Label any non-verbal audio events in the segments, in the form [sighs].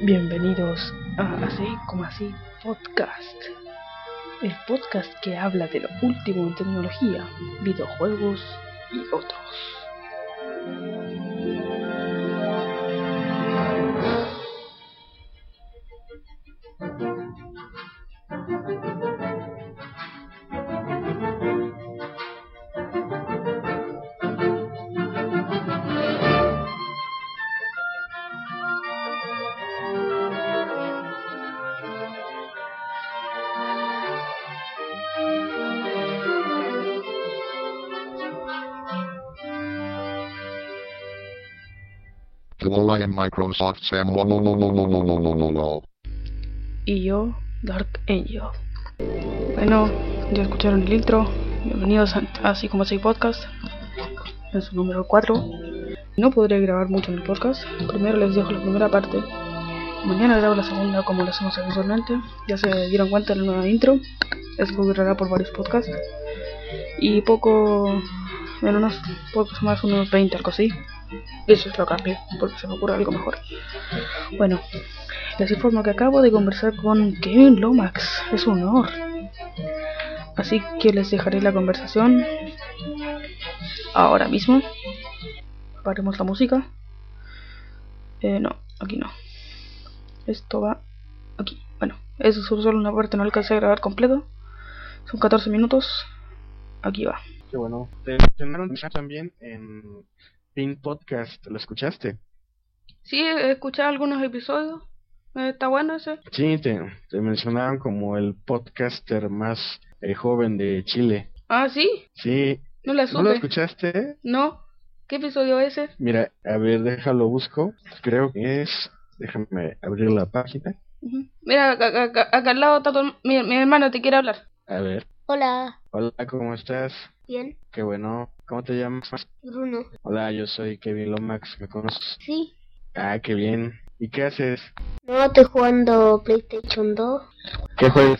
Bienvenidos a Así como Así Podcast. El podcast que habla de lo último en tecnología, videojuegos y otros. Hello, I am Microsoft Sam. Y yo, Dark Angel. Bueno, ya escucharon el intro. Bienvenidos a Así como Así Podcast. Es el número 4. No podré grabar mucho en el podcast. Primero les dejo la primera parte. Mañana grabo la segunda como lo hacemos habitualmente. Ya se dieron cuenta de la nueva intro. Eso durará por varios podcasts. Y poco, en unos pocos más, unos 20, algo así. Eso es lo cambio, porque se me ocurre algo mejor. Bueno, les informo que acabo de conversar con Kevin Lomax. Es un honor. Así que les dejaré la conversación ahora mismo. Paremos la música. Eh, no, aquí no. Esto va aquí. Bueno, eso es solo una parte, no alcancé a grabar completo. Son 14 minutos. Aquí va. Qué bueno. Te mencionaron también en Pin Podcast, ¿lo escuchaste? Sí, he escuchado algunos episodios. Eh, Está bueno ese. Sí, te, te mencionaron como el podcaster más eh, joven de Chile. Ah, sí. Sí. No la ¿No lo supe. escuchaste? No. ¿Qué episodio es ese? Mira, a ver, déjalo busco. Creo que es... Déjame abrir la página. Mira, acá, acá- acá al lado está tu- mi, mi hermano, te quiere hablar. A ver. Hola, Hola, ¿cómo estás? Bien, Qué bueno. ¿Cómo te llamas? Bruno. Hola, yo soy Kevin Lomax. ¿Me conoces? Sí, Ah, qué bien. ¿Y qué haces? no estoy jugando PlayStation 2. ¿Qué juegas?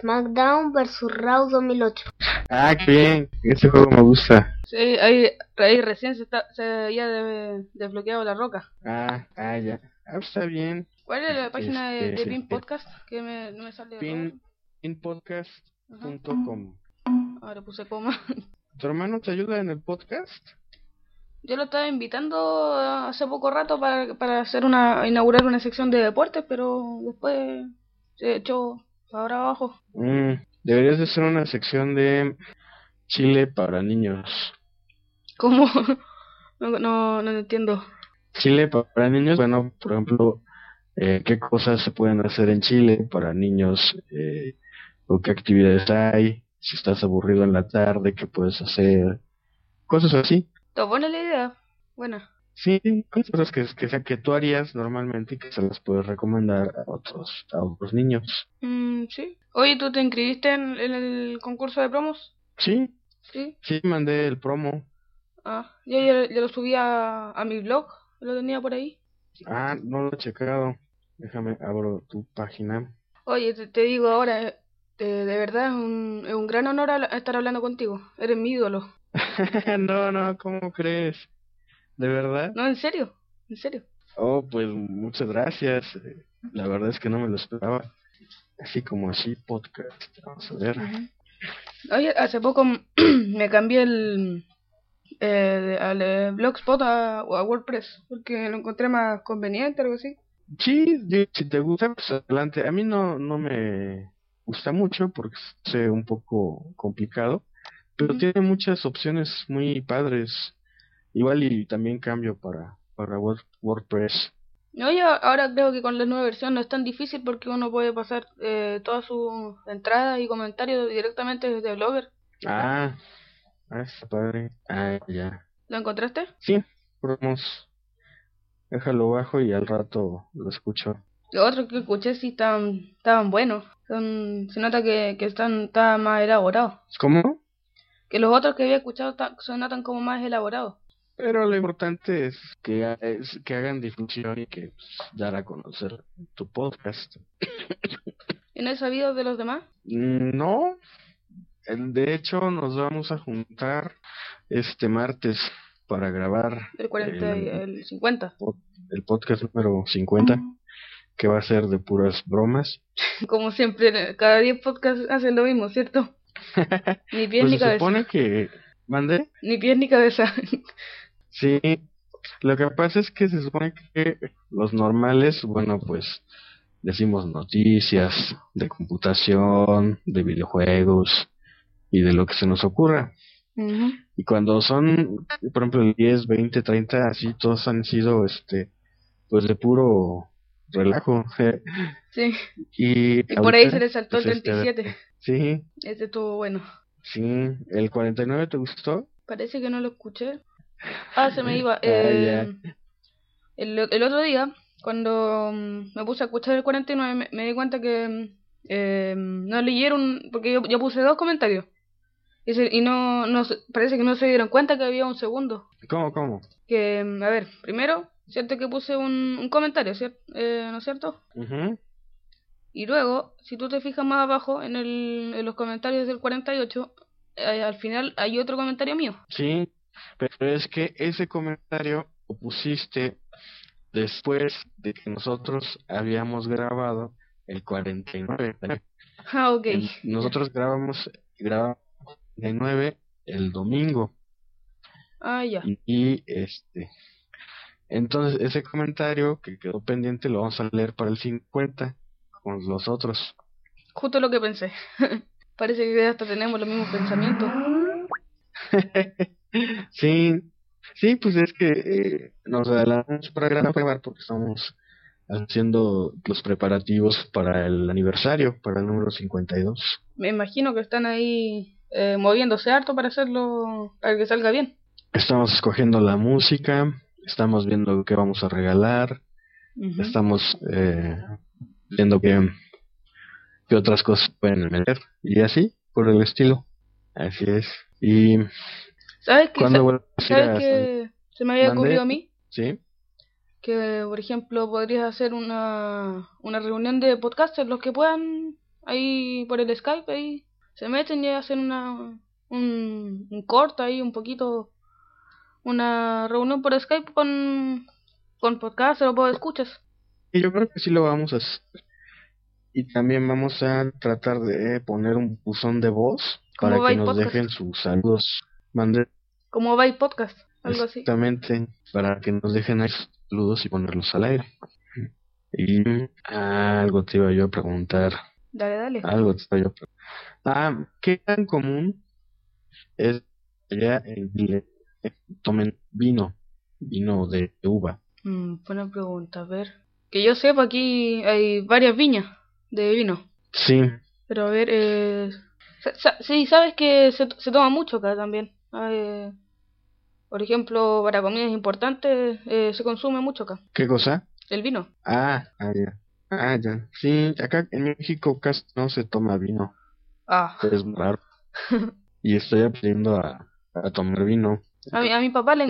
SmackDown vs Raw 2008. Ah, qué bien. Este juego me gusta. Sí, ahí, ahí recién se, está, se había de- desbloqueado la roca. Ah, ah, ya. Ah, está bien. ¿Cuál es la página de, Este, de sí. Pin Podcast? Que me, no me sale. Pin, pinpodcast.com. Ahora puse coma. [laughs] ¿Tu hermano te ayuda en el podcast? Yo lo estaba invitando hace poco rato para, para hacer una inaugurar una sección de deportes, pero después se echó para abajo. Mm, deberías de hacer una sección de Chile para niños. ¿Cómo? [laughs] No, no, no entiendo. Chile pa- para niños, bueno, por ejemplo, eh, qué cosas se pueden hacer en Chile para niños, eh, o qué actividades hay, si estás aburrido en la tarde, qué puedes hacer, cosas así. ¿Está buena la idea? Buena. Sí, cosas que, que, que tú harías normalmente y que se las puedes recomendar a otros, a otros niños. Mm, sí. Oye, ¿tú te inscribiste en, en el concurso de promos? Sí, Sí. sí, mandé el promo. Ah, yo ya, ya lo subí a, a mi blog, lo tenía por ahí. Ah, no lo he checado. Déjame, abro tu página. Oye, te, te digo ahora, eh, de, de verdad es un, es un gran honor estar hablando contigo. Eres mi ídolo. [laughs] no, no, ¿cómo crees? ¿De verdad? No, en serio, en serio. Oh, pues muchas gracias. Eh, La verdad es que no me lo esperaba. Así como así, podcast. Vamos a ver. Oye, hace poco [clears throat] me cambié el eh, de- al eh, Blogspot a, a WordPress porque lo encontré más conveniente, algo así. Sí, si te gusta, pues adelante. A mí no, no me gusta mucho porque es un poco complicado, pero tiene muchas opciones muy padres. Igual y también cambio para, para Word- WordPress. Oye, ahora creo que con la nueva versión no es tan difícil porque uno puede pasar eh, todas sus entradas y comentarios directamente desde Blogger. Ah, ah, está padre. Ah, ya. ¿Lo encontraste? Sí, promos. Déjalo bajo y al rato lo escucho. Los otros que escuché sí estaban, estaban buenos. Son, se nota que, que están, estaban más elaborados. ¿Cómo? Que los otros que había escuchado ta- se notan como más elaborados. Pero lo importante es que, ha- es que hagan difusión y que pues, dar a conocer tu podcast. [coughs] ¿Y no he sabido de los demás? No, de hecho nos vamos a juntar este martes para grabar El 40 y el, el 50. el podcast número 50, que va a ser de puras bromas. [laughs] Como siempre, cada 10 podcasts hacen lo mismo, ¿cierto? [laughs] Ni pies Pues ni se cabeza. supone que... ¿Mande? Ni pies ni cabeza. [laughs] Sí, lo que pasa es que se supone que los normales, bueno, pues decimos noticias de computación, de videojuegos y de lo que se nos ocurra. Y cuando son, por ejemplo, el 10, 20, 30, así todos han sido, este, pues de puro relajo. Sí. y Y por ahí se le saltó el pues, este, 37. Sí, Este estuvo bueno. sí, el 49 te gustó. Parece que no lo escuché. Ah, se me iba. [laughs] Ah, Eh, el, el otro día, cuando mm, me puse a escuchar el 49, me, me di cuenta que eh, no leyeron, porque yo, yo puse dos comentarios. Y, se- y no, no parece que no se dieron cuenta que había un segundo. ¿Cómo, cómo? Que, a ver, primero, cierto que puse un, un comentario, ¿cier- eh, ¿no es cierto? Ujú. Y luego, si tú te fijas más abajo en, el, en los comentarios del 48, eh, al final hay otro comentario mío. Sí, pero es que ese comentario lo pusiste después de que nosotros habíamos grabado el 49. Ah, ok. Nosotros grabamos, grabamos el 49 el domingo Ah, ya. y, y, este entonces ese comentario que quedó pendiente lo vamos a leer para el 50 con los otros. Justo lo que pensé. [laughs] Parece que hasta tenemos los mismos pensamientos. [laughs] sí, sí, pues es que eh, nos adelantamos para grabar porque estamos haciendo los preparativos para el aniversario, para el número 52. Me imagino que están ahí eh, moviéndose harto para hacerlo, para que salga bien. Estamos escogiendo la música, estamos viendo qué vamos a regalar, estamos eh, viendo qué, qué otras cosas pueden meter y así, por el estilo. Así es. ¿Y ¿Sabes qué? ¿Sabes qué se me había ¿Mande? ocurrido a mí? Sí, Que, por ejemplo, podrías hacer una, una reunión de podcasters, los que puedan, ahí por el Skype, ahí se meten y hacen una, un, un corto ahí, un poquito, una reunión por Skype con, con podcasters o escuchas. y yo creo que sí lo vamos a hacer. Y también vamos a tratar de poner un buzón de voz ¿Cómo para que nos podcast? dejen sus saludos. Mande Como va podcast, algo así. exactamente para que nos dejen ahí sus saludos y ponerlos al aire. Y algo te iba yo a preguntar. Dale, dale. Algo te iba yo a preguntar. Ah, ¿qué tan común es que tomen vino? Vino de uva. Mm, buena pregunta, a ver. Que yo sepa, aquí hay varias viñas de vino. Sí, Pero a ver, eh... sí, sabes que se, se toma mucho acá también. Eh, por ejemplo, para comidas importantes eh, se consume mucho acá. ¿qué cosa? El vino. Ah, ah, ya. Ah, ya. Sí, acá en México casi no se toma vino. Ah, Es raro. [laughs] Y estoy aprendiendo a, a tomar vino. A mi, a mi papá le,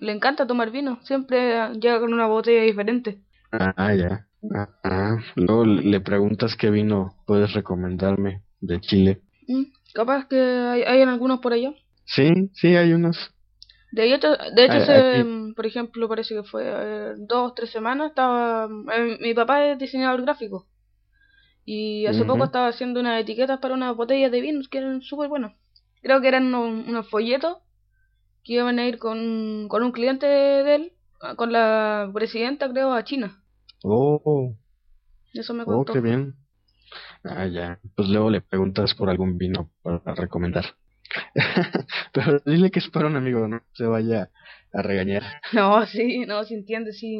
le, encanta tomar vino. Siempre ah, llega con una botella diferente. Ah, ya. Ah, ah. Luego le preguntas qué vino puedes recomendarme de Chile. Mm, capaz que hay, hay algunos por allá. Sí, sí, hay unos. De hecho, de hecho se, aquí- mm, por ejemplo, parece que fue eh, dos, tres semanas, estaba... eh, mi papá es diseñador gráfico. Y hace poco estaba haciendo unas etiquetas para unas botellas de vinos que eran súper buenas. Creo que eran unos, unos folletos que iban a ir con, con un cliente de él, ah, con la presidenta, creo, a China. Oh, Eso me oh, contó. qué bien. Ah, ya. Pues luego le preguntas por algún vino para recomendar. [laughs] Pero dile que es para un amigo, no se vaya a regañar. [laughs] No, sí, no, sí entiende, sí,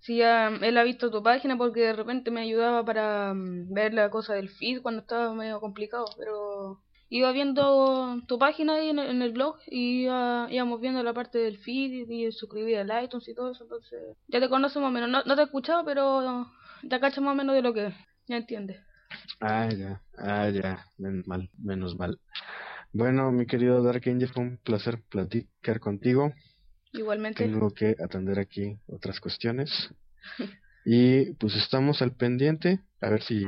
sí ya él ha visto tu página porque de repente me ayudaba para mm, ver la cosa del feed cuando estaba medio complicado, pero iba viendo tu página ahí en el, en el blog y íbamos viendo la parte del feed y, y suscribir al iTunes y todo eso, entonces ya te conozco más o menos, no, no te he escuchado, pero ya cachas más o menos de lo que es, ya entiendes. Ah, ya, ah, ya, menos mal, menos mal. Bueno, mi querido Dark Angel, fue un placer platicar contigo. Igualmente, Tengo que atender aquí otras cuestiones. [laughs] Y pues estamos al pendiente, a ver si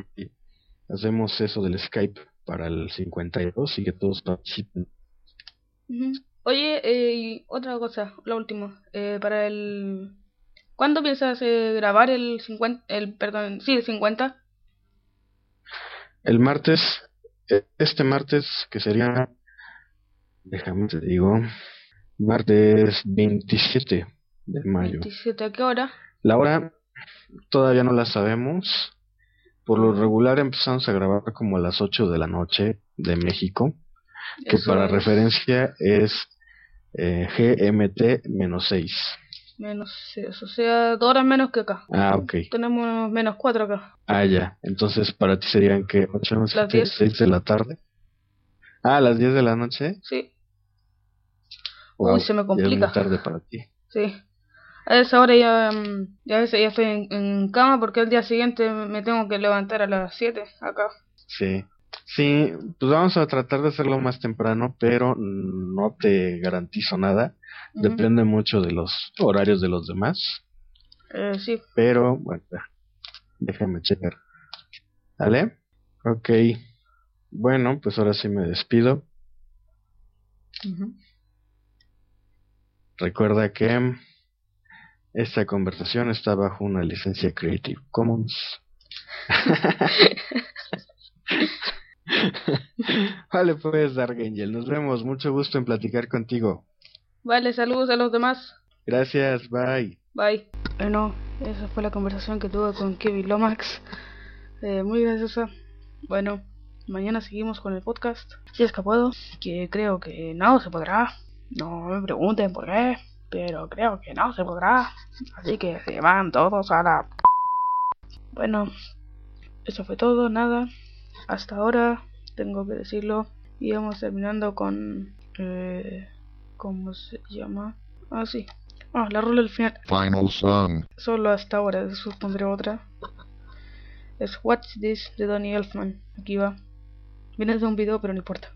hacemos eso del Skype para el 52 y que todos participen. Ujú. Oye, eh, otra cosa, la última. Eh, para el... ¿Cuándo piensas eh, grabar el 50? El, perdón, sí, el 50. El martes, eh, este martes, que sería, déjame te digo, martes 27 de mayo. 27, ¿a qué hora? La hora todavía no la sabemos. Por lo regular empezamos a grabar como a las 8 de la noche de México, que Eso para es referencia es eh, GMT menos 6. Menos 6, o sea, dos horas menos que acá. Ah, ok. Tenemos menos 4 acá. Ah, ya. Entonces para ti serían que 8, 9, Las 7, 10. 6 de la tarde. Ah, a las 10 de la noche. Sí, Wow, Uy, se me ya es muy complica. tarde para ti. sí. A esa hora ya, mm, ya, ya estoy en, en cama porque el día siguiente me tengo que levantar a las 7 acá. Sí. Sí, pues vamos a tratar de hacerlo más temprano, pero no te garantizo nada. Depende mucho de los horarios de los demás. Eh, sí, Pero, bueno, déjame checar. ¿Vale? Ok. Bueno, pues ahora sí me despido. Recuerda que esta conversación está bajo una licencia Creative Commons. [laughs] vale, pues, Dark Angel, nos vemos. Mucho gusto en platicar contigo. Vale, saludos a los demás. Gracias, bye. Bye. Bueno, esa fue la conversación que tuve con Kevin Lomax. Eh, muy graciosa. Bueno, mañana seguimos con el podcast. Si es que puedo, que creo que no se podrá. No me pregunten por qué, pero creo que no se podrá. Así que se van todos a la... Bueno, eso fue todo, nada. Hasta ahora, tengo que decirlo. Y vamos terminando con... Eh, ¿Cómo se llama? Ah, sí. Ah, la rola al final. Final song. Solo hasta ahora, después pondré otra. Es What's This de Donny Elfman. Aquí va. Viene de un video, pero no importa.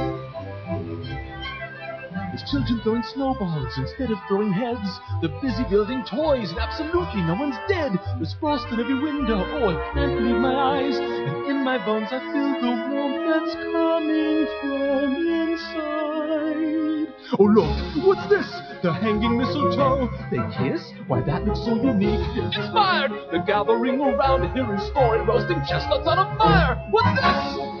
Children throwing snowballs instead of throwing heads. They're busy building toys, and absolutely no one's dead. There's frost in every window. Oh, I can't believe my eyes. And in my bones, I feel the warmth that's coming from inside. Oh, look, what's this? The hanging mistletoe. They kiss? Why, that looks so unique. Inspired! They're gathering around, hearing story, roasting chestnuts on a fire. What's this?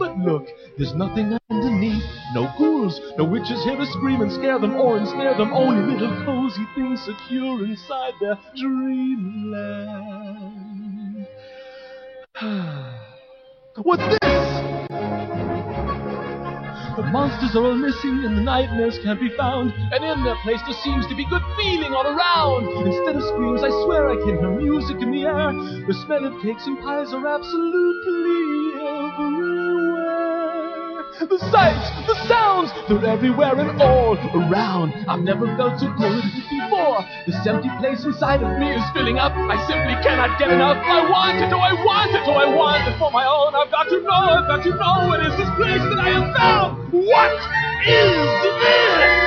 But look, there's nothing underneath. No ghouls, no witches here to scream and scare them or ensnare them. Only little cozy things secure inside their dreamland. [sighs] What's this? The monsters are all missing and the nightmares can't be found. And in their place there seems to be good feeling all around. Instead of screams, I swear I can hear music in the air. The smell of cakes and pies are absolutely. The sights, the sounds, they're everywhere and all around. I've never felt so good before. This empty place inside of me is filling up. I simply cannot get enough. I want it, oh, I want it, oh, I want it for my own. I've got to know, I've got to know what is this place that I have found. What is this?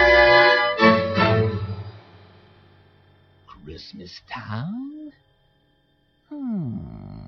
Christmas Town? Hmm.